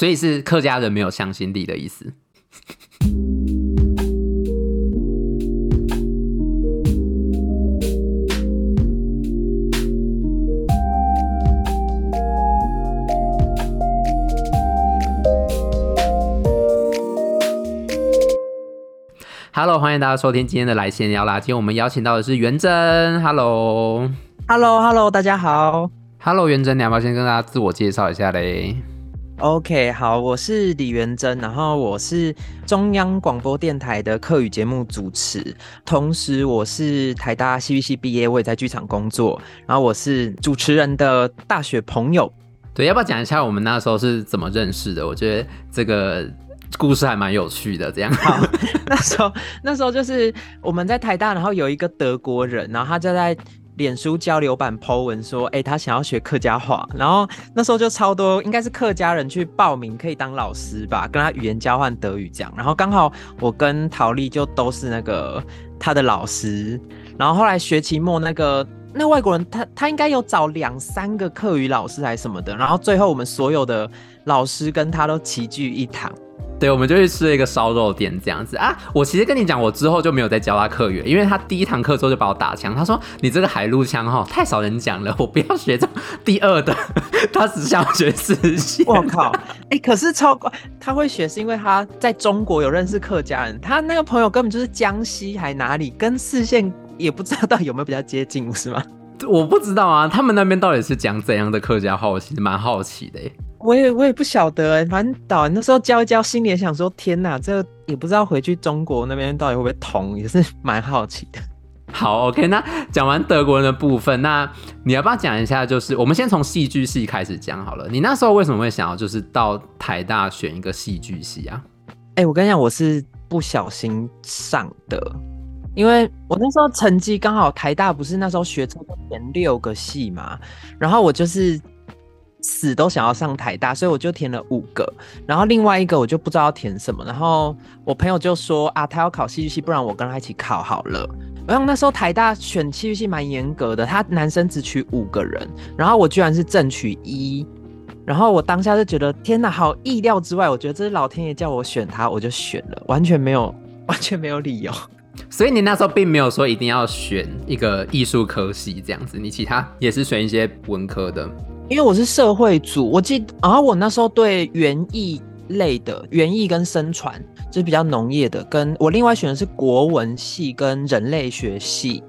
所以是客家人没有向心力的意思。Hello，欢迎大家收听今天的来闲聊啦。今天我们邀请到的是元珍。Hello，Hello，Hello，大家好。Hello，元珍，你要不要先跟大家自我介绍一下嘞？OK，好，我是李元珍，然后我是中央广播电台的课语节目主持，同时我是台大戏剧系毕业，我也在剧场工作，然后我是主持人的大学朋友。对，要不要讲一下我们那时候是怎么认识的？我觉得这个。故事还蛮有趣的，这样。好，那时候那时候就是我们在台大，然后有一个德国人，然后他就在脸书交流版 po 文说，哎、他想要学客家话，然后那时候就超多，应该是客家人去报名可以当老师吧，跟他语言交换德语这样，然后刚好我跟陶丽就都是那个他的老师，然后后来学期末那个那外国人他他应该有找两三个客语老师还是什么的，然后最后我们所有的老师跟他都齐聚一堂。对，我们就去吃了一个烧肉店这样子啊。我其实跟你讲，我之后就没有再教他客语，因为他第一堂课之后就把我打枪。他说：“你这个海陆腔哈，太少人讲了，我不要学这种第二的。”他只想学四线。我靠！哎、欸，可是超怪，他会学是因为他在中国有认识客家人，他那个朋友根本就是江西还哪里，跟四线也不知道到底有没有比较接近，是吗？我不知道啊，他们那边到底是讲怎样的客家话？我其实蛮好奇的。我也我也不晓得哎，反正导那时候教一教，心里也想说：天哪，这也不知道回去中国那边到底会不会通，也是蛮好奇的。好，OK，那讲完德国人的部分，那你要不要讲一下？就是我们先从戏剧系开始讲好了。你那时候为什么会想要就是到台大选一个戏剧系啊？哎、欸，我跟你讲，我是不小心上的，因为我那时候成绩刚好，台大不是那时候学测前六个系嘛，然后我就是。死都想要上台大，所以我就填了五个，然后另外一个我就不知道填什么，然后我朋友就说啊，他要考戏剧系，不然我跟他一起考好了。然后那时候台大选戏剧系蛮严格的，他男生只取五个人，然后我居然是正取一，然后我当下就觉得天哪，好意料之外，我觉得这是老天爷叫我选他，我就选了，完全没有 完全没有理由。所以你那时候并没有说一定要选一个艺术科系这样子，你其他也是选一些文科的。因为我是社会组，我记得，然后我那时候对园艺类的园艺跟生传就是比较农业的，跟我另外选的是国文系跟人类学系，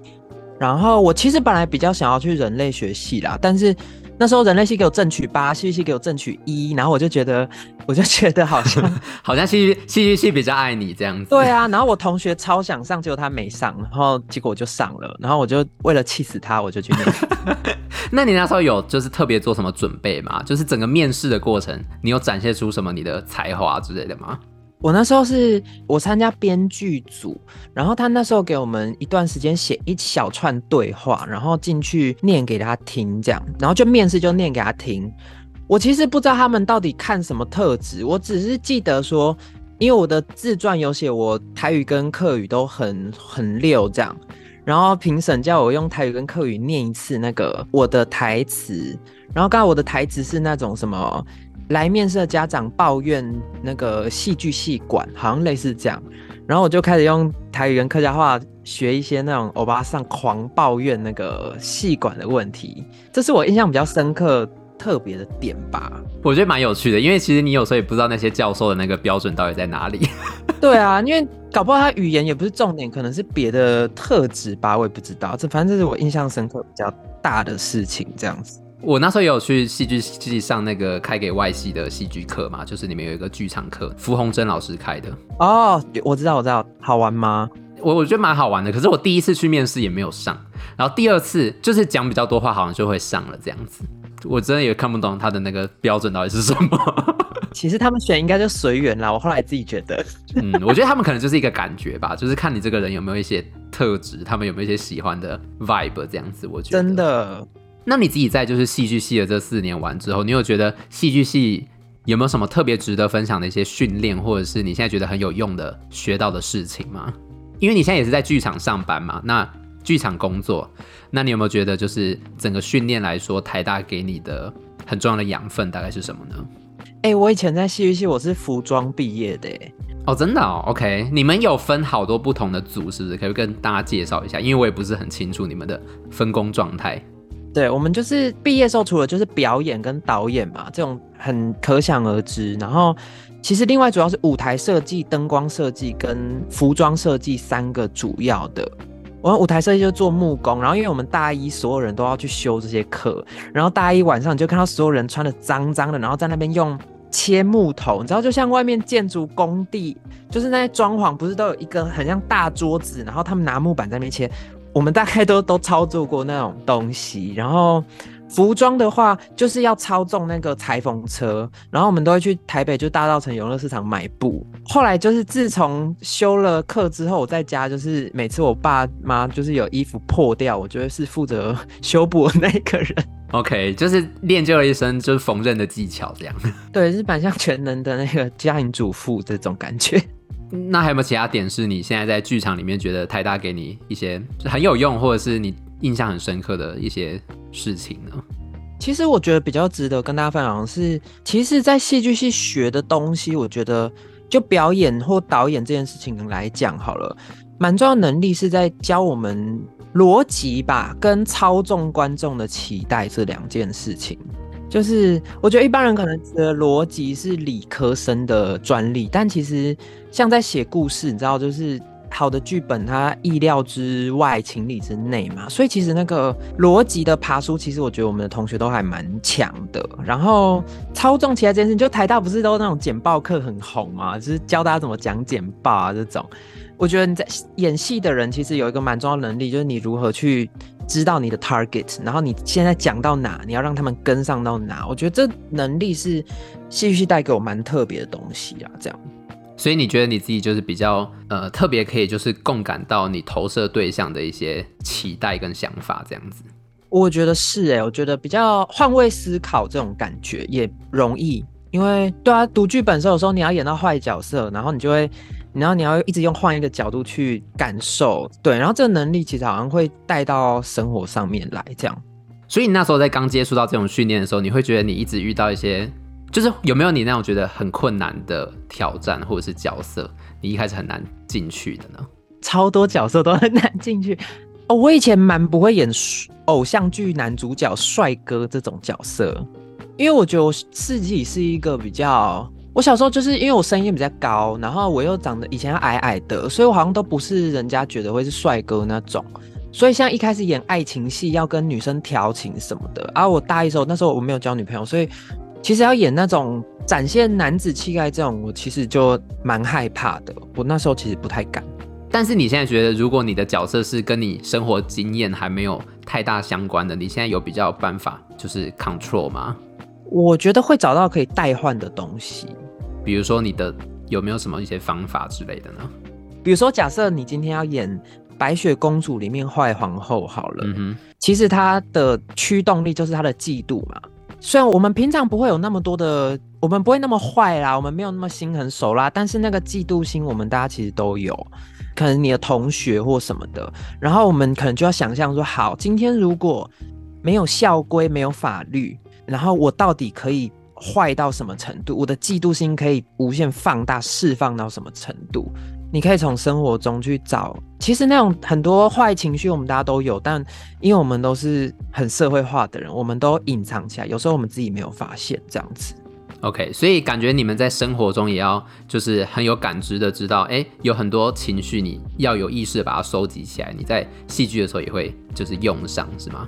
然后我其实本来比较想要去人类学系啦，但是。那时候人类系给我正取八，戏剧系给我正取一，然后我就觉得，我就觉得好像 好像戏剧戏剧系比较爱你这样子。对啊，然后我同学超想上，结果他没上，然后结果我就上了，然后我就为了气死他，我就去念。那你那时候有就是特别做什么准备吗？就是整个面试的过程，你有展现出什么你的才华之类的吗？我那时候是我参加编剧组，然后他那时候给我们一段时间写一小串对话，然后进去念给他听，这样，然后就面试就念给他听。我其实不知道他们到底看什么特质，我只是记得说，因为我的自传有写我台语跟客语都很 很溜这样，然后评审叫我用台语跟客语念一次那个我的台词，然后刚才我的台词是那种什么。来面试的家长抱怨那个戏剧系管，好像类似这样，然后我就开始用台语跟客家话学一些那种欧巴桑狂抱怨那个戏管的问题，这是我印象比较深刻、特别的点吧。我觉得蛮有趣的，因为其实你有时候也不知道那些教授的那个标准到底在哪里。对啊，因为搞不好他语言也不是重点，可能是别的特质吧，我也不知道。这反正这是我印象深刻比较大的事情，这样子。我那时候也有去戏剧系上那个开给外系的戏剧课嘛，就是里面有一个剧场课，符红珍老师开的。哦，我知道，我知道，好玩吗？我我觉得蛮好玩的，可是我第一次去面试也没有上，然后第二次就是讲比较多话，好像就会上了这样子。我真的也看不懂他的那个标准到底是什么。其实他们选应该就随缘啦，我后来自己觉得，嗯，我觉得他们可能就是一个感觉吧，就是看你这个人有没有一些特质，他们有没有一些喜欢的 vibe 这样子。我觉得真的。那你自己在就是戏剧系的这四年完之后，你有觉得戏剧系有没有什么特别值得分享的一些训练，或者是你现在觉得很有用的学到的事情吗？因为你现在也是在剧场上班嘛，那剧场工作，那你有没有觉得就是整个训练来说，台大给你的很重要的养分大概是什么呢？哎、欸，我以前在戏剧系，我是服装毕业的。哦，真的哦，OK。你们有分好多不同的组，是不是？可以跟大家介绍一下，因为我也不是很清楚你们的分工状态。对，我们就是毕业时候，除了就是表演跟导演嘛，这种很可想而知。然后其实另外主要是舞台设计、灯光设计跟服装设计三个主要的。我们舞台设计就做木工，然后因为我们大一所有人都要去修这些课，然后大一晚上你就看到所有人穿的脏脏的，然后在那边用切木头，你知道就像外面建筑工地，就是那些装潢不是都有一个很像大桌子，然后他们拿木板在那边切，我们大概都都操作过那种东西，然后。服装的话，就是要操纵那个裁缝车，然后我们都会去台北就大稻埕永乐市场买布。后来就是自从修了课之后，我在家就是每次我爸妈就是有衣服破掉，我觉得是负责修补的那个人。OK，就是练就了一身就是缝纫的技巧，这样。对，是蛮像全能的那个家庭主妇这种感觉。那还有没有其他点是你现在在剧场里面觉得太大给你一些很有用，或者是你印象很深刻的一些？事情呢？其实我觉得比较值得跟大家分享的是，其实，在戏剧系学的东西，我觉得就表演或导演这件事情来讲好了，蛮重要能力是在教我们逻辑吧，跟操纵观众的期待这两件事情。就是我觉得一般人可能觉得逻辑是理科生的专利，但其实像在写故事，你知道，就是。好的剧本，它意料之外，情理之内嘛。所以其实那个逻辑的爬梳，其实我觉得我们的同学都还蛮强的。然后操纵其他这件事，就台大不是都那种简报课很红嘛，就是教大家怎么讲简报啊这种。我觉得你在演戏的人，其实有一个蛮重要的能力，就是你如何去知道你的 target，然后你现在讲到哪，你要让他们跟上到哪。我觉得这能力是戏剧系带给我蛮特别的东西啊，这样。所以你觉得你自己就是比较呃特别可以就是共感到你投射对象的一些期待跟想法这样子？我觉得是哎、欸，我觉得比较换位思考这种感觉也容易，因为对啊，读剧本的时候有时候你要演到坏角色，然后你就会，然后你要一直用换一个角度去感受，对，然后这个能力其实好像会带到生活上面来这样。所以你那时候在刚接触到这种训练的时候，你会觉得你一直遇到一些。就是有没有你那种觉得很困难的挑战或者是角色，你一开始很难进去的呢？超多角色都很难进去哦。我以前蛮不会演偶像剧男主角帅哥这种角色，因为我觉得我自己是一个比较，我小时候就是因为我声音比较高，然后我又长得以前矮矮的，所以我好像都不是人家觉得会是帅哥那种。所以像一开始演爱情戏要跟女生调情什么的，啊，我大一时候那时候我没有交女朋友，所以。其实要演那种展现男子气概这种，我其实就蛮害怕的。我那时候其实不太敢。但是你现在觉得，如果你的角色是跟你生活经验还没有太大相关的，你现在有比较办法就是 control 吗？我觉得会找到可以代换的东西。比如说你的有没有什么一些方法之类的呢？比如说，假设你今天要演《白雪公主》里面坏皇后好了，嗯哼，其实她的驱动力就是她的嫉妒嘛。虽然我们平常不会有那么多的，我们不会那么坏啦，我们没有那么心狠手辣，但是那个嫉妒心，我们大家其实都有。可能你的同学或什么的，然后我们可能就要想象说，好，今天如果没有校规，没有法律，然后我到底可以坏到什么程度？我的嫉妒心可以无限放大，释放到什么程度？你可以从生活中去找，其实那种很多坏情绪，我们大家都有，但因为我们都是很社会化的人，我们都隐藏起来，有时候我们自己没有发现这样子。OK，所以感觉你们在生活中也要就是很有感知的知道，哎、有很多情绪你要有意识的把它收集起来，你在戏剧的时候也会就是用上，是吗？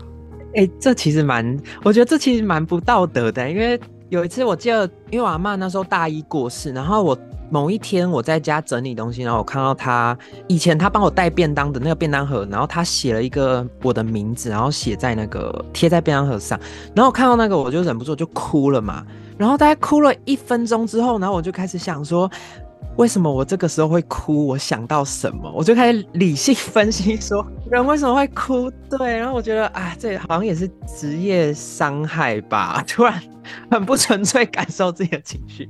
哎、欸，这其实蛮，我觉得这其实蛮不道德的，因为有一次我记得，因为我阿嬷那时候大一过世，然后我。某一天我在家整理东西，然后我看到他以前他帮我带便当的那个便当盒，然后他写了一个我的名字，然后写在那个贴在便当盒上，然后我看到那个我就忍不住就哭了嘛，然后大概哭了一分钟之后，然后我就开始想说。为什么我这个时候会哭？我想到什么，我就开始理性分析，说 人为什么会哭？对，然后我觉得啊，这好像也是职业伤害吧。突然很不纯粹感受自己的情绪，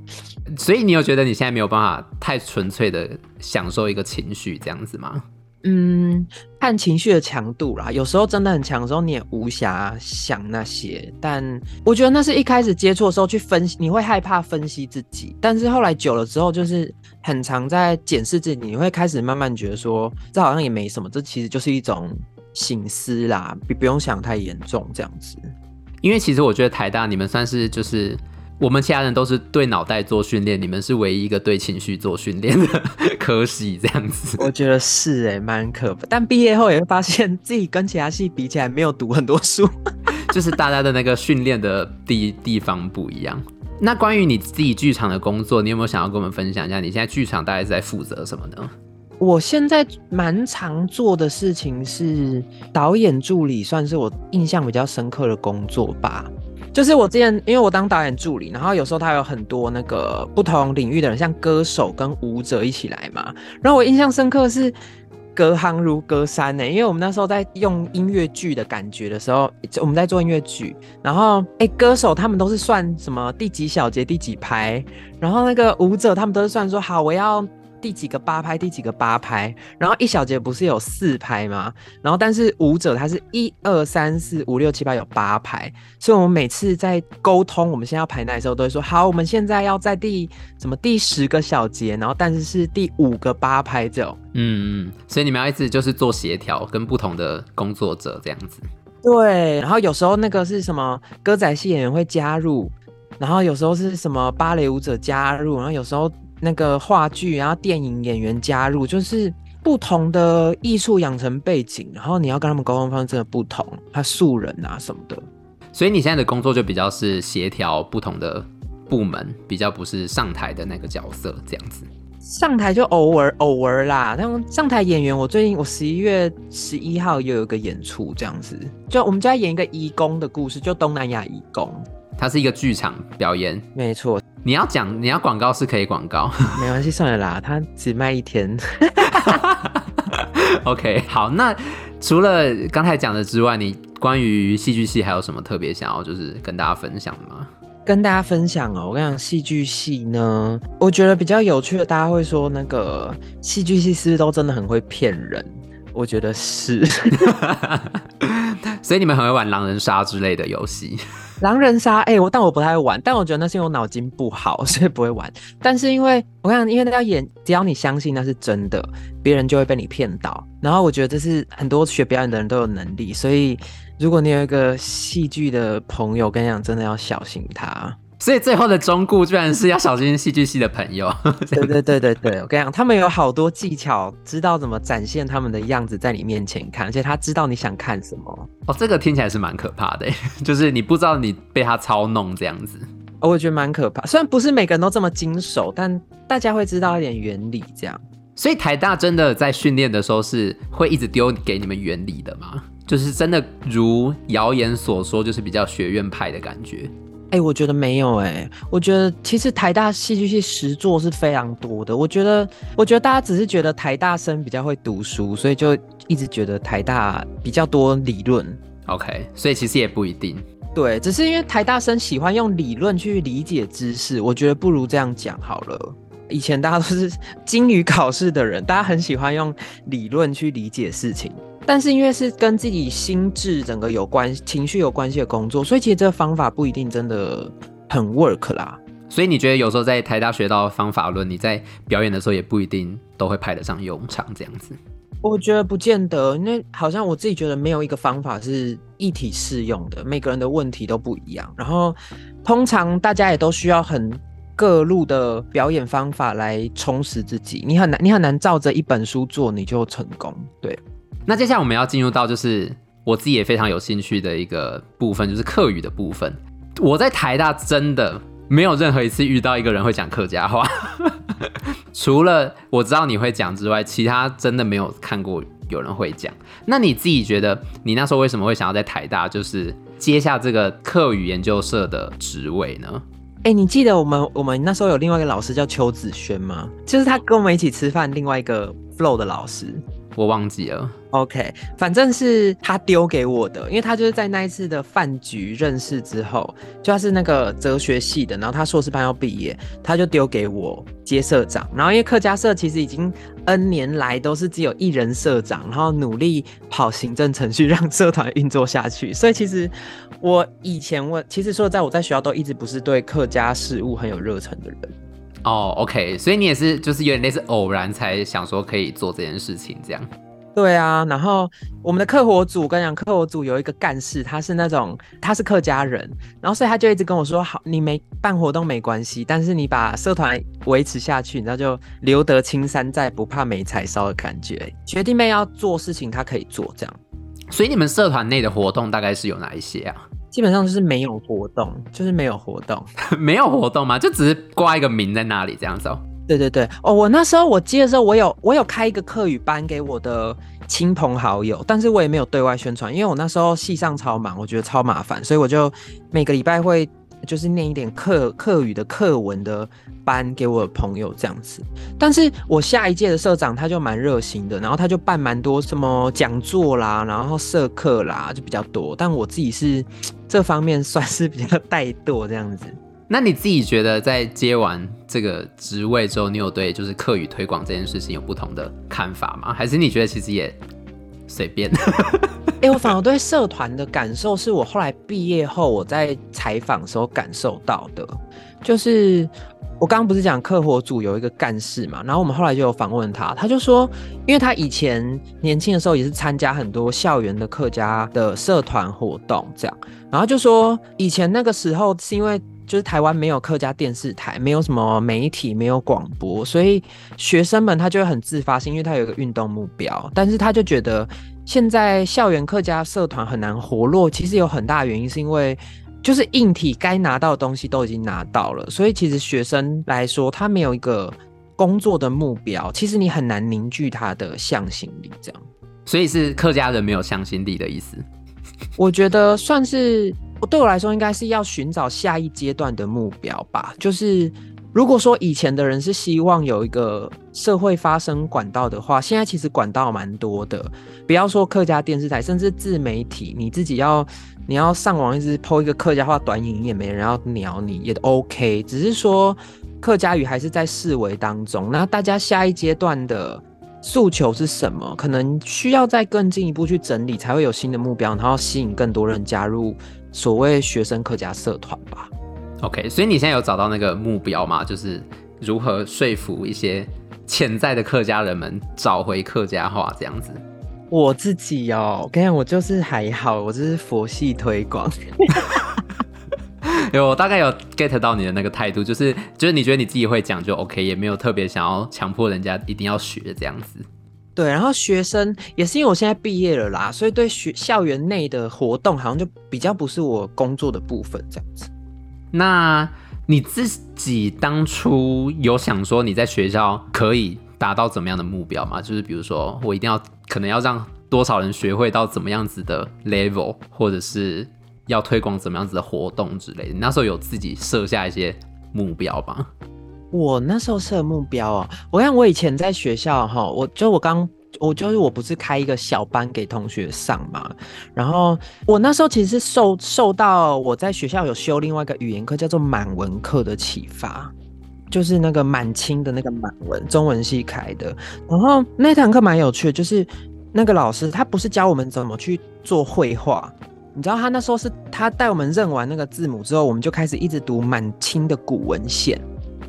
所以你有觉得你现在没有办法太纯粹的享受一个情绪这样子吗？嗯，看情绪的强度啦。有时候真的很强的时候，你也无暇想那些。但我觉得那是一开始接触的时候去分析，你会害怕分析自己。但是后来久了之后，就是很常在检视自己，你会开始慢慢觉得说，这好像也没什么，这其实就是一种醒思啦，不不用想太严重这样子。因为其实我觉得台大你们算是就是。我们其他人都是对脑袋做训练，你们是唯一一个对情绪做训练的科系，这样子。我觉得是哎、欸，蛮可怕。但毕业后也会发现自己跟其他系比起来，没有读很多书，就是大家的那个训练的地地方不一样。那关于你自己剧场的工作，你有没有想要跟我们分享一下？你现在剧场大概是在负责什么呢？我现在蛮常做的事情是导演助理，算是我印象比较深刻的工作吧。就是我之前，因为我当导演助理，然后有时候他有很多那个不同领域的人，像歌手跟舞者一起来嘛。然后我印象深刻是隔行如隔山呢、因为我们那时候在用音乐剧的感觉的时候，我们在做音乐剧，然后哎、歌手他们都是算什么第几小节第几拍，然后那个舞者他们都是算说好我要。第几个八拍，第几个八拍，然后一小节不是有四拍吗？然后但是舞者他是一二三四五六七八有八拍，所以我们每次在沟通我们现在要排哪的时候，都会说好，我们现在要在第什么第十个小节，然后但是是第五个八拍这种。嗯嗯，所以你们要一直就是做协调，跟不同的工作者这样子。对，然后有时候那个是什么歌仔戏演员会加入，然后有时候是什么芭蕾舞者加入，然后有时候。那个话剧，然后电影演员加入，就是不同的艺术养成背景，然后你要跟他们沟通方式真的不同，他素人啊什么的。所以你现在的工作就比较是协调不同的部门，比较不是上台的那个角色这样子。上台就偶尔偶尔啦，那种上台演员，我最近我十一月十一号又有一个演出这样子，就我们就在演一个义工的故事，就东南亚义工。它是一个剧场表演，没错。你要讲，你要广告是可以广告，没关系，算了啦，它只卖一天。OK，好，那除了刚才讲的之外，你关于戏剧系还有什么特别想要就是跟大家分享的吗？跟大家分享哦，我跟你讲，戏剧系呢，我觉得比较有趣的，大家会说那个戏剧系是不是都真的很会骗人？我觉得是，所以你们很会玩狼人杀之类的游戏。狼人杀，哎、我但我不太会玩，但我觉得那是因为我脑筋不好，所以不会玩。但是因为我看，因为那要演，只要你相信那是真的，别人就会被你骗到。然后我觉得这是很多学表演的人都有能力，所以如果你有一个戏剧的朋友，跟你讲，真的要小心他。所以最后的忠告居然是要小心戏剧系的朋友。对对对对对，我跟你讲，他们有好多技巧，知道怎么展现他们的样子在你面前看，而且他知道你想看什么。哦，这个听起来是蛮可怕的，就是你不知道你被他操弄这样子。哦，我觉得蛮可怕。虽然不是每个人都这么经手，但大家会知道一点原理这样。所以台大真的在训练的时候是会一直丢给你们原理的吗？就是真的如谣言所说，就是比较学院派的感觉。哎、欸，我觉得没有哎、欸，我觉得其实台大戏剧系实作是非常多的。我觉得，我觉得大家只是觉得台大生比较会读书，所以就一直觉得台大比较多理论。OK，所以其实也不一定。对，只是因为台大生喜欢用理论去理解知识，我觉得不如这样讲好了。以前大家都是 精于考试的人，大家很喜欢用理论去理解事情。但是因为是跟自己心智整个有关、情绪有关系的工作，所以其实这个方法不一定真的很 work 啦。所以你觉得有时候在台大学到方法论，你在表演的时候也不一定都会派得上用场，这样子？我觉得不见得，因为好像我自己觉得没有一个方法是一体适用的，每个人的问题都不一样。然后通常大家也都需要很各路的表演方法来充实自己，你很难，你很难照着一本书做你就成功，对。那接下来我们要进入到就是我自己也非常有兴趣的一个部分，就是客语的部分。我在台大真的没有任何一次遇到一个人会讲客家话，除了我知道你会讲之外，其他真的没有看过有人会讲。那你自己觉得，你那时候为什么会想要在台大就是接下这个客语研究社的职位呢？哎、你记得我们我们那时候有另外一个老师叫邱子轩吗？就是他跟我们一起吃饭，另外一个 Flow 的老师。我忘记了。OK，反正是他丢给我的，因为他就是在那一次的饭局认识之后，就他是那个哲学系的，然后他硕士班要毕业，他就丢给我接社长。然后因为客家社其实已经 N 年来都是只有一人社长，然后努力跑行政程序让社团运作下去，所以其实我以前我其实说在我在学校都一直不是对客家事务很有热忱的人。哦，OK，所以你也是就是有点类似偶然才想说可以做这件事情这样。对啊，然后我们的客活组跟你讲，客活组有一个干事，他是那种他是客家人，然后所以他就一直跟我说，好，你没办活动没关系，但是你把社团维持下去，你知道就留得青山在，不怕没柴烧的感觉。学弟妹要做事情，他可以做这样。所以你们社团内的活动大概是有哪一些啊？基本上就是没有活动，就是没有活动，没有活动吗？就只是挂一个名在那里这样子哦。对对对，哦，我那时候我记得时候，我有我有开一个课语班给我的亲朋好友，但是我也没有对外宣传，因为我那时候系上超忙，我觉得超麻烦，所以我就每个礼拜会就是念一点课课语的课文的班给我的朋友这样子。但是我下一届的社长他就蛮热心的，然后他就办蛮多什么讲座啦，然后社课啦就比较多，但我自己是这方面算是比较怠惰这样子。那你自己觉得在接完这个职位之后，你有对就是课语推广这件事情有不同的看法吗？还是你觉得其实也随便？哎、欸，我反而对社团的感受是我后来毕业后我在采访时候感受到的，就是我刚刚不是讲客活组有一个干事嘛，然后我们后来就有访问他，他就说，因为他以前年轻的时候也是参加很多校园的客家的社团活动，这样，然后就说以前那个时候是因为。就是台湾没有客家电视台，没有什么媒体，没有广播，所以学生们他就会很自发性，因为他有一个运动目标。但是他就觉得现在校园客家社团很难活络，其实有很大原因是因为就是硬体该拿到的东西都已经拿到了，所以其实学生来说他没有一个工作的目标，其实你很难凝聚他的向心力。这样，所以是客家人没有向心力的意思？我觉得算是。对我来说，应该是要寻找下一阶段的目标吧。就是如果说以前的人是希望有一个社会发声管道的话，现在其实管道蛮多的。不要说客家电视台，甚至自媒体，你自己要你要上网一直 po 一个客家话短影，也没人要鸟你，也 OK。只是说客家语还是在式微当中。那大家下一阶段的诉求是什么？可能需要再更进一步去整理，才会有新的目标，然后吸引更多人加入。所谓学生客家社团吧，OK，所以你现在有找到那个目标吗？就是如何说服一些潜在的客家人们找回客家话这样子。我自己哦，我跟你讲，我就是还好，我就是佛系推广。有，我大概有 get 到你的那个态度，就是就是你觉得你自己会讲就 OK，也没有特别想要强迫人家一定要学这样子。对，然后学生也是因为我现在毕业了啦，所以对学校园内的活动好像就比较不是我工作的部分这样子。那你自己当初有想说你在学校可以达到怎么样的目标吗？就是比如说我一定要可能要让多少人学会到怎么样子的 level，或者是要推广怎么样子的活动之类的。你那时候有自己设下一些目标吗？我那时候设目标哦，我看我以前在学校哈，我就我刚我就是我不是开一个小班给同学上嘛，然后我那时候其实是受受到我在学校有修另外一个语言课叫做满文课的启发，就是那个满清的那个满文中文系开的，然后那堂课蛮有趣的，就是那个老师他不是教我们怎么去做绘画，你知道他那时候是他带我们认完那个字母之后，我们就开始一直读满清的古文献。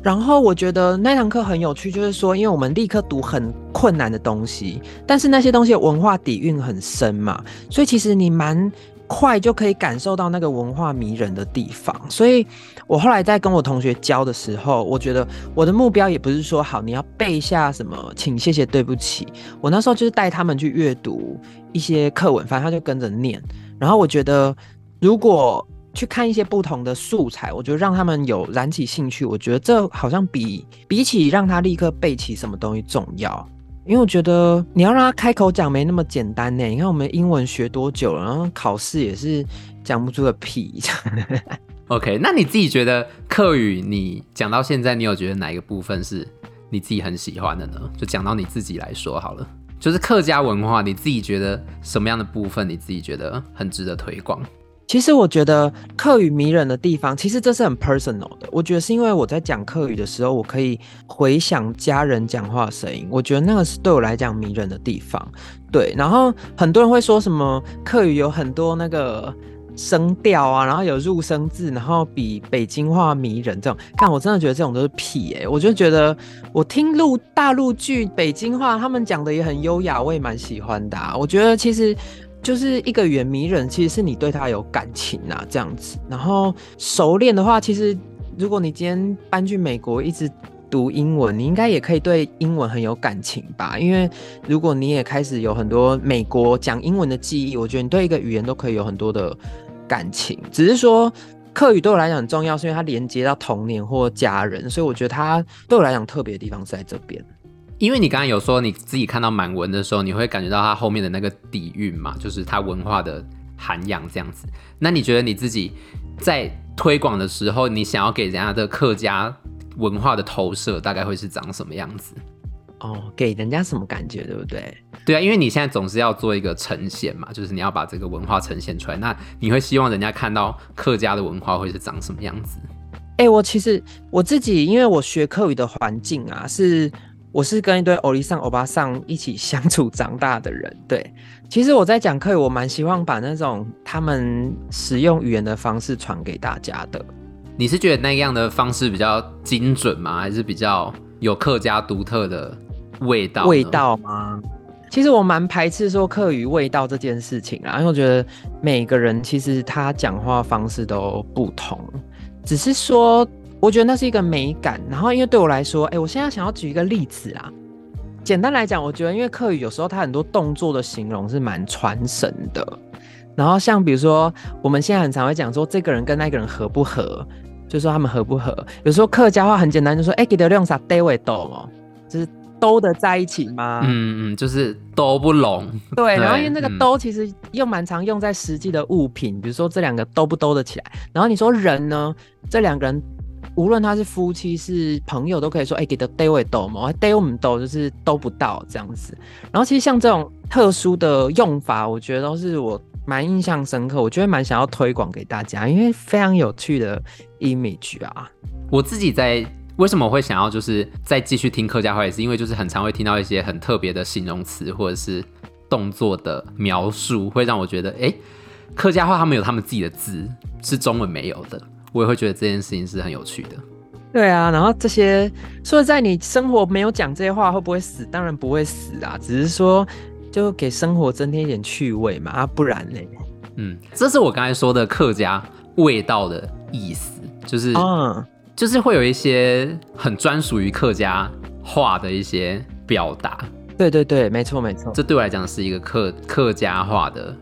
然后我觉得那堂课很有趣，就是说，因为我们立刻读很困难的东西，但是那些东西文化底蕴很深嘛，所以其实你蛮快就可以感受到那个文化迷人的地方。所以我后来在跟我同学教的时候，我觉得我的目标也不是说好你要背下什么，请谢谢对不起。我那时候就是带他们去阅读一些课文，反正他就跟着念。然后我觉得如果去看一些不同的素材，我觉得让他们有燃起兴趣，我觉得这好像比比起让他立刻背起什么东西重要。因为我觉得你要让他开口讲没那么简单呢。你看我们英文学多久了，然后考试也是讲不出个屁。OK，那你自己觉得客语你讲到现在，你有觉得哪一个部分是你自己很喜欢的呢？就讲到你自己来说好了。就是客家文化，你自己觉得什么样的部分你自己觉得很值得推广？其实我觉得客语迷人的地方，其实这是很 personal 的。我觉得是因为我在讲客语的时候，我可以回想家人讲话的声音，我觉得那个是对我来讲迷人的地方。对，然后很多人会说什么客语有很多那个声调啊，然后有入声字，然后比北京话迷人这种。但我真的觉得这种都是屁哎、欸！我就觉得我听陆大陆剧北京话，他们讲的也很优雅，我也蛮喜欢的、我觉得其实。就是一个语言迷人，其实是你对他有感情啊，这样子。然后熟练的话，其实如果你今天搬去美国一直读英文，你应该也可以对英文很有感情吧？因为如果你也开始有很多美国讲英文的记忆，我觉得你对一个语言都可以有很多的感情。只是说客语对我来讲很重要，是因为它连接到童年或家人，所以我觉得它对我来讲特别的地方是在这边。因为你刚刚有说你自己看到满文的时候，你会感觉到它后面的那个底蕴嘛，就是它文化的涵养这样子。那你觉得你自己在推广的时候，你想要给人家的客家文化的投射，大概会是长什么样子？哦，给人家什么感觉，对不对？对啊，因为你现在总是要做一个呈现嘛，就是你要把这个文化呈现出来。那你会希望人家看到客家的文化会是长什么样子？哎、欸，我其实我自己，因为我学客语的环境啊是。我是跟一堆欧里桑、欧巴桑一起相处长大的人，对。其实我在讲课，我蛮希望把那种他们使用语言的方式传给大家的。你是觉得那样的方式比较精准吗？还是比较有客家独特的味道？味道吗？其实我蛮排斥说客语味道这件事情啊，因为我觉得每个人其实他讲话方式都不同，只是说。我觉得那是一个美感，然后因为对我来说，哎、欸，我现在想要举一个例子啊。简单来讲，我觉得因为客语有时候它很多动作的形容是蛮传神的。然后像比如说，我们现在很常会讲说这个人跟那个人合不合，就说他们合不合。有时候客家话很简单，就说哎，给的用啥单位斗嘛，就是兜的在一起吗？嗯嗯，就是兜不拢。对，然后因为那个兜其实又蛮常用在实际的物品，比如说这两个兜不兜得起来。然后你说人呢，这两个人。无论他是夫妻是朋友，都可以说，哎、欸，给的 day 位斗嘛，day 我们斗就是都不到这样子。然后其实像这种特殊的用法，我觉得都是我蛮印象深刻，我觉得蛮想要推广给大家，因为非常有趣的 image 啊。我自己在为什么会想要就是再继续听客家话，也是因为就是很常会听到一些很特别的形容词或者是动作的描述，会让我觉得，哎、客家话他们有他们自己的字，是中文没有的。我也会觉得这件事情是很有趣的。对啊，然后这些说实在，你生活没有讲这些话会不会死？当然不会死啊，只是说就给生活增添一点趣味嘛，啊，不然呢？嗯，这是我刚才说的客家味道的意思，就是，嗯，就是会有一些很专属于客家话的一些表达。对对对，没错没错，这对我来讲是一个客客家话的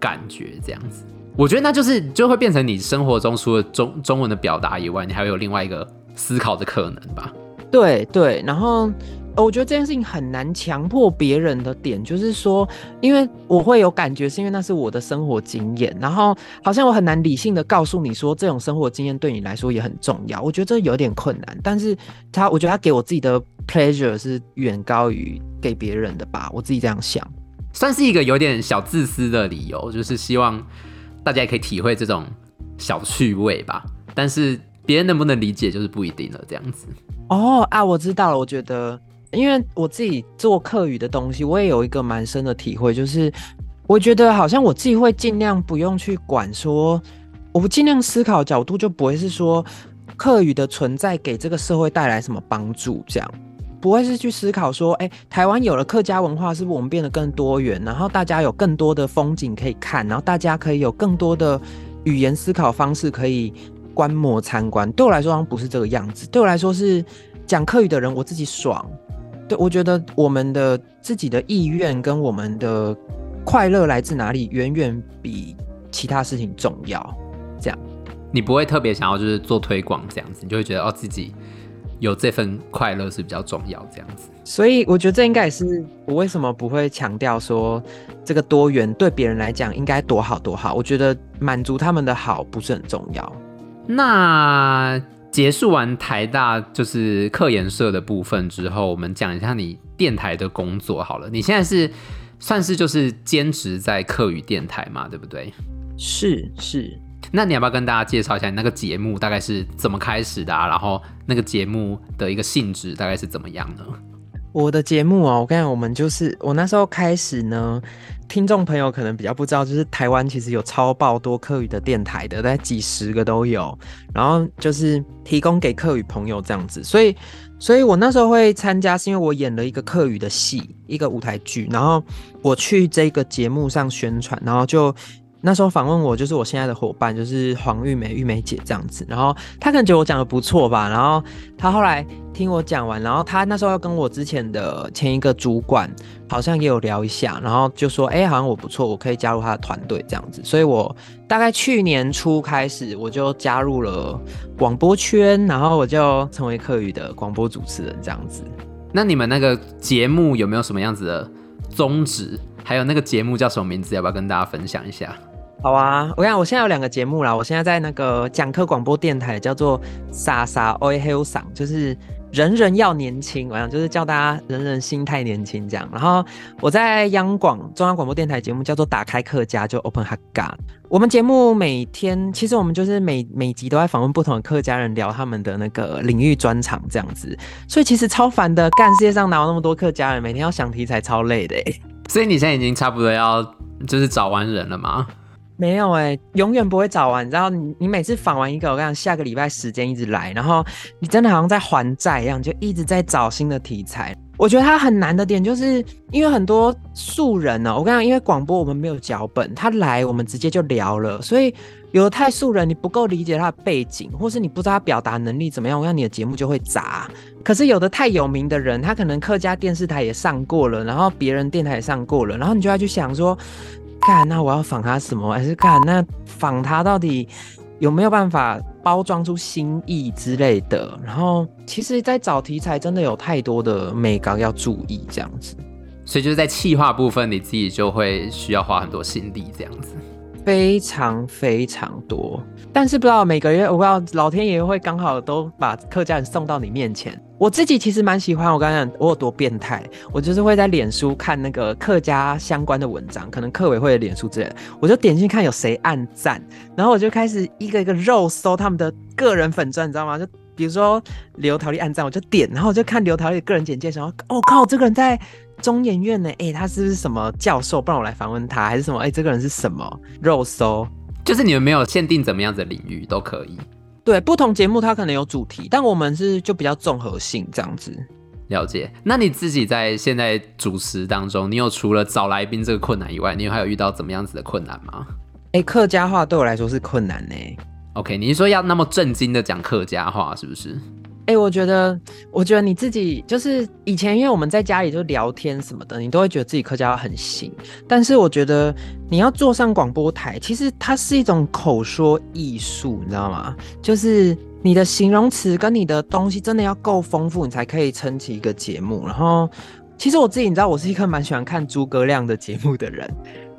感觉，这样子。我觉得那就是就会变成你生活中除了中中文的表达以外，你还会有另外一个思考的可能吧？对对，然后我觉得这件事情很难强迫别人的点，就是说，因为我会有感觉，是因为那是我的生活经验，然后好像我很难理性的告诉你说，这种生活经验对你来说也很重要。我觉得这有点困难，但是他，我觉得他给我自己的 pleasure 是远高于给别人的吧，我自己这样想，算是一个有点小自私的理由，就是希望。大家也可以体会这种小趣味吧，但是别人能不能理解就是不一定了。这样子哦啊，我知道了。我觉得，因为我自己做客语的东西，我也有一个蛮深的体会，就是我觉得好像我自己会尽量不用去管说，我不尽量思考角度就不会是说客语的存在给这个社会带来什么帮助这样。不会是去思考说，哎、台湾有了客家文化，是不是我们变得更多元？然后大家有更多的风景可以看，然后大家可以有更多的语言思考方式可以观摩参观。对我来说，好像不是这个样子。对我来说，是讲客语的人，我自己爽。对，我觉得我们的自己的意愿跟我们的快乐来自哪里，远远比其他事情重要。这样，你不会特别想要就是做推广这样子，你就会觉得哦自己。有这份快乐是比较重要，这样子。所以我觉得这应该也是我为什么不会强调说这个多元对别人来讲应该多好多好。我觉得满足他们的好不是很重要。那结束完台大就是课研社的部分之后，我们讲一下你电台的工作好了，你现在是算是就是兼职在课语电台嘛，对不对？是是。那你要不要跟大家介绍一下你那个节目大概是怎么开始的啊？然后那个节目的一个性质大概是怎么样呢？我的节目哦，我跟你讲，我们就是我那时候开始呢，听众朋友可能比较不知道，就是台湾其实有超爆多客语的电台的，大概几十个都有，然后就是提供给客语朋友这样子，所以。所以我那时候会参加，是因为我演了一个客语的戏，一个舞台剧，然后我去这个节目上宣传，然后就那时候访问我，就是我现在的伙伴，就是黄玉梅，玉梅姐这样子，然后她可能觉得我讲的不错吧，然后她后来。听我讲完，然后她那时候要跟我之前的前一个主管好像也有聊一下，然后就说：“哎，好像我不错，我可以加入他的团队这样子。”所以，我大概去年初开始，我就加入了广播圈，然后我就成为客语的广播主持人这样子。那你们那个节目有没有什么样子的宗旨？还有那个节目叫什么名字？要不要跟大家分享一下？好啊，我看我现在有两个节目啦，我现在在那个讲课广播电台，叫做“傻傻爱黑嗓”，就是。人人要年轻，我想就是叫大家人人心态年轻这样。然后我在央广中央广播电台节目叫做《打开客家》，就 Open Hakka。我们节目每天其实我们就是每每集都在访问不同的客家人，聊他们的那个领域专长这样子。所以其实超烦的，干世界上哪有那么多客家人，每天要想题材超累的。所以你现在已经差不多要就是找完人了吗？没有哎、永远不会找完。你知道，你你每次访完一个，我跟你讲，下个礼拜时间一直来，然后你真的好像在还债一样，就一直在找新的题材。我觉得它很难的点，就是因为很多素人呢、我跟你讲，因为广播我们没有脚本，他来我们直接就聊了，所以有的太素人，你不够理解他的背景，或是你不知道他表达能力怎么样，我想你的节目就会砸。可是有的太有名的人，他可能客家电视台也上过了，然后别人电台也上过了，然后你就要去想说。干，那我要仿他什么？还是干，那仿他到底有没有办法包装出新意之类的？然后，其实，在找题材真的有太多的美感要注意，这样子。所以就是在气化部分，你自己就会需要花很多心力，这样子。非常非常多，但是不知道每个月，我不知道老天爷会刚好都把客家人送到你面前。我自己其实蛮喜欢，我刚刚讲我有多变态，我就是会在脸书看那个客家相关的文章，可能客委会的脸书之类的，我就点进去看有谁按赞，然后我就开始一个一个肉搜他们的个人粉钻，你知道吗？就比如说刘桃莉按赞，我就点，然后我就看刘桃莉的个人简介，然后哦靠，这个人在。中研院呢？哎、欸，他是不是什么教授？不然我来访问他，还是什么？哎、欸，这个人是什么？肉搜，就是你们没有限定怎么样的领域都可以。对，不同节目它可能有主题，但我们是就比较综合性这样子。了解。那你自己在现在主持当中，你有除了找来宾这个困难以外，你有还有遇到怎么样子的困难吗？哎、欸，客家话对我来说是困难呢。OK，你是说要那么正经的讲客家话，是不是？哎、欸，我觉得，我觉得你自己就是以前，因为我们在家里就聊天什么的，你都会觉得自己客家话很行。但是我觉得你要坐上广播台，其实它是一种口说艺术，你知道吗？就是你的形容词跟你的东西真的要够丰富，你才可以撑起一个节目。然后，其实我自己，你知道，我是一个蛮喜欢看诸葛亮的节目的人。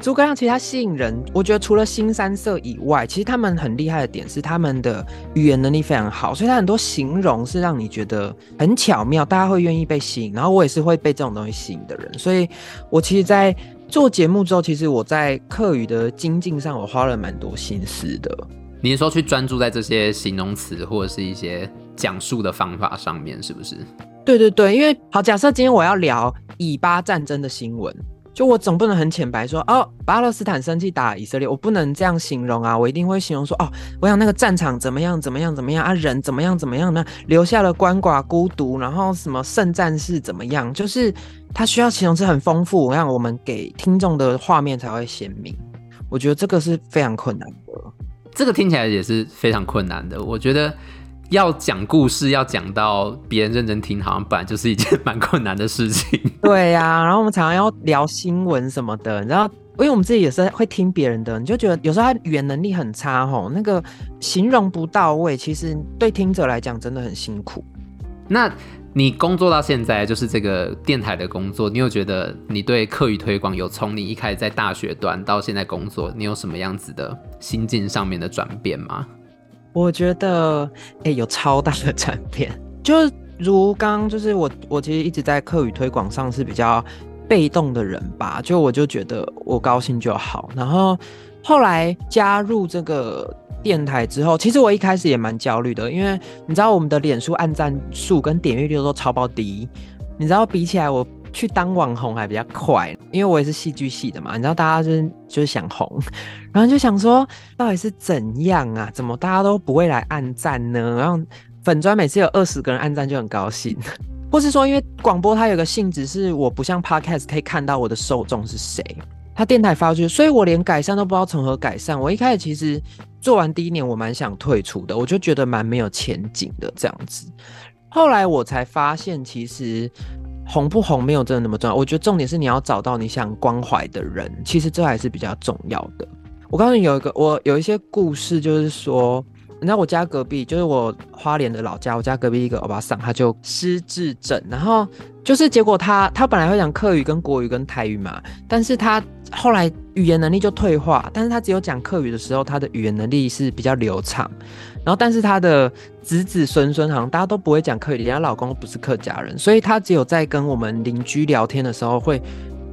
诸葛亮其实他吸引人，我觉得除了新三色以外，其实他们很厉害的点是他们的语言能力非常好，所以他很多形容是让你觉得很巧妙，大家会愿意被吸引。然后我也是会被这种东西吸引的人，所以我其实，在做节目之后，其实我在课语的精进上，我花了蛮多心思的。你是说去专注在这些形容词或者是一些讲述的方法上面，是不是？对对对，因为好，假设今天我要聊以巴战争的新闻。就我总不能很浅白说哦，巴勒斯坦生气打以色列，我不能这样形容啊，我一定会形容说哦，我想那个战场怎么样怎么样怎么样啊，人怎么样怎么样呢？留下了鳏寡孤独，然后什么圣战士怎么样？就是它需要形容词很丰富，让我们给听众的画面才会鲜明。我觉得这个是非常困难的，这个听起来也是非常困难的。我觉得。要讲故事，要讲到别人认真听，好像本来就是一件蛮困难的事情。对呀、啊，然后我们常常要聊新闻什么的，然后因为我们自己也是会听别人的，你就觉得有时候他语言能力很差吼，那个形容不到位，其实对听者来讲真的很辛苦。那你工作到现在，就是这个电台的工作，你有觉得你对课语推广有从你一开始在大学端到现在工作，你有什么样子的心境上面的转变吗？我觉得，哎、有超大的转变。就如刚就是我，我其实一直在客语推广上是比较被动的人吧，就我就觉得我高兴就好。然后后来加入这个电台之后，其实我一开始也蛮焦虑的，因为你知道我们的脸书按赞数跟点阅率都超爆低，你知道比起来我去当网红还比较快，因为我也是戏剧系的嘛，你知道大家就是就是想红，然后就想说到底是怎样啊？怎么大家都不会来按赞呢？然后。粉专每次有二十个人按赞就很高兴，或是说因为广播它有个性质是我不像 podcast 可以看到我的受众是谁，它电台发出去，所以我连改善都不知道从何改善。我一开始其实做完第一年我蛮想退出的，我就觉得蛮没有前景的这样子。后来我才发现，其实红不红没有真的那么重要，我觉得重点是你要找到你想关怀的人，其实这还是比较重要的。我告诉你有一个，我有一些故事，就是说。你知道我家隔壁就是我花莲的老家，我家隔壁一个欧巴桑，他就失智症，然后就是结果他他本来会讲客语跟国语跟台语嘛，但是他后来语言能力就退化，但是他只有讲客语的时候，他的语言能力是比较流畅，然后但是他的子子孙孙好像大家都不会讲客语，人家老公都不是客家人，所以他只有在跟我们邻居聊天的时候会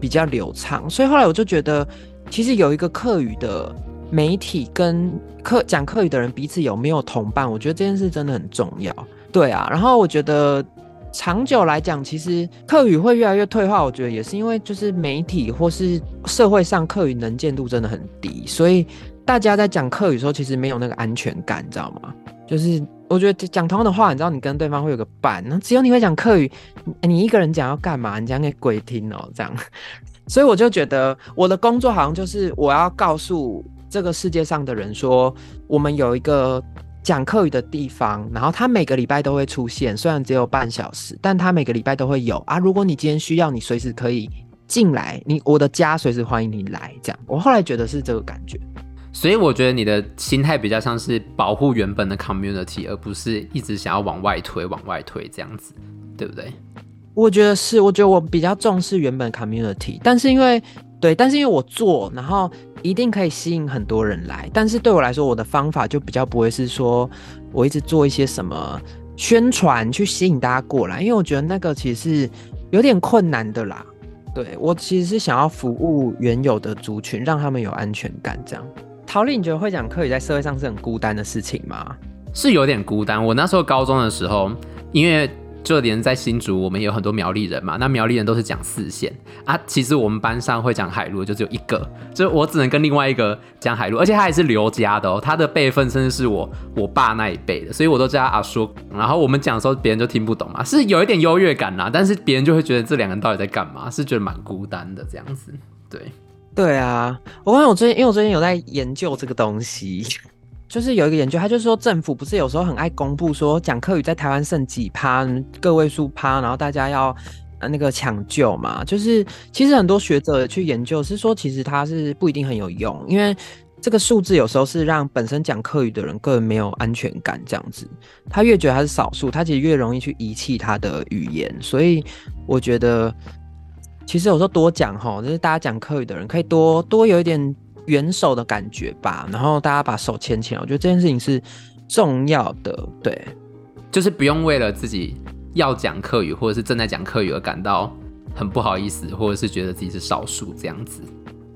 比较流畅，所以后来我就觉得其实有一个客语的。媒体跟客讲客语的人彼此有没有同伴？我觉得这件事真的很重要。对啊，然后我觉得长久来讲，其实客语会越来越退化。我觉得也是因为就是媒体或是社会上客语能见度真的很低，所以大家在讲客语的时候，其实没有那个安全感，你知道吗？就是我觉得讲同样的话，你知道你跟对方会有个伴，那只有你会讲客语，你一个人讲要干嘛？你讲给鬼听哦，这样。所以我就觉得我的工作好像就是我要告诉。这个世界上的人说，我们有一个讲客语的地方，然后他每个礼拜都会出现，虽然只有半小时，但他每个礼拜都会有啊。如果你今天需要，你随时可以进来，你我的家随时欢迎你来。这样，我后来觉得是这个感觉。所以我觉得你的心态比较像是保护原本的 community，而不是一直想要往外推、往外推这样子，对不对？我觉得是，我觉得我比较重视原本 community，但是因为。对，但是因为我做，然后一定可以吸引很多人来。但是对我来说，我的方法就比较不会是说我一直做一些什么宣传去吸引大家过来，因为我觉得那个其实是有点困难的啦。对，我其实是想要服务原有的族群，让他们有安全感。这样，桃莉，你觉得会讲客语在社会上是很孤单的事情吗？是有点孤单。我那时候高中的时候，因为。就连在新竹，我们有很多苗栗人嘛。那苗栗人都是讲四县啊。其实我们班上会讲海陆就只有一个，就我只能跟另外一个讲海陆，而且他也是刘家的哦。他的辈分甚至是我我爸那一辈的，所以我都叫他阿叔。然后我们讲的时候，别人就听不懂嘛，是有一点优越感啦。但是别人就会觉得这两个人到底在干嘛？是觉得蛮孤单的这样子。对，对啊。我发现我最近，因为我最近有在研究这个东西。就是有一个研究，他就是说政府不是有时候很爱公布说讲客语在台湾剩几趴，个位数趴，然后大家要呃那个抢救嘛。就是其实很多学者去研究是说，其实它是不一定很有用，因为这个数字有时候是让本身讲客语的人个人没有安全感，这样子，他越觉得他是少数，他其实越容易去遗弃他的语言。所以我觉得，其实有时候多讲哈，就是大家讲课语的人可以多多有一点。援手的感觉吧，然后大家把手牵起来，我觉得这件事情是重要的。对，就是不用为了自己要讲课语或者是正在讲课语而感到很不好意思，或者是觉得自己是少数这样子。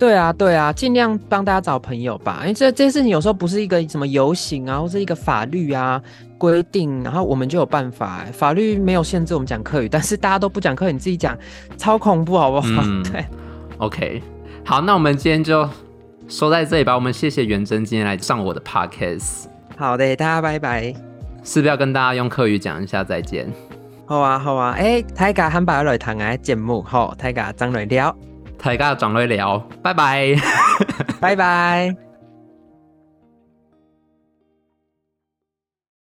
对啊，对啊，尽量帮大家找朋友吧。因为这这些事情有时候不是一个什么游行啊，或是一个法律啊规定，然后我们就有办法。法律没有限制我们讲客语，但是大家都不讲客语，你自己讲超恐怖，好不好？嗯、对，OK，好，那我们今天就。收在这里吧，我们谢谢元真今天来上我的 podcast。好的，大家拜拜。是不是要跟大家用客语讲一下再见？好啊，好啊。哎、欸，大家很白来谈啊节目，好，大家张来聊，大家张来聊，拜拜，拜拜。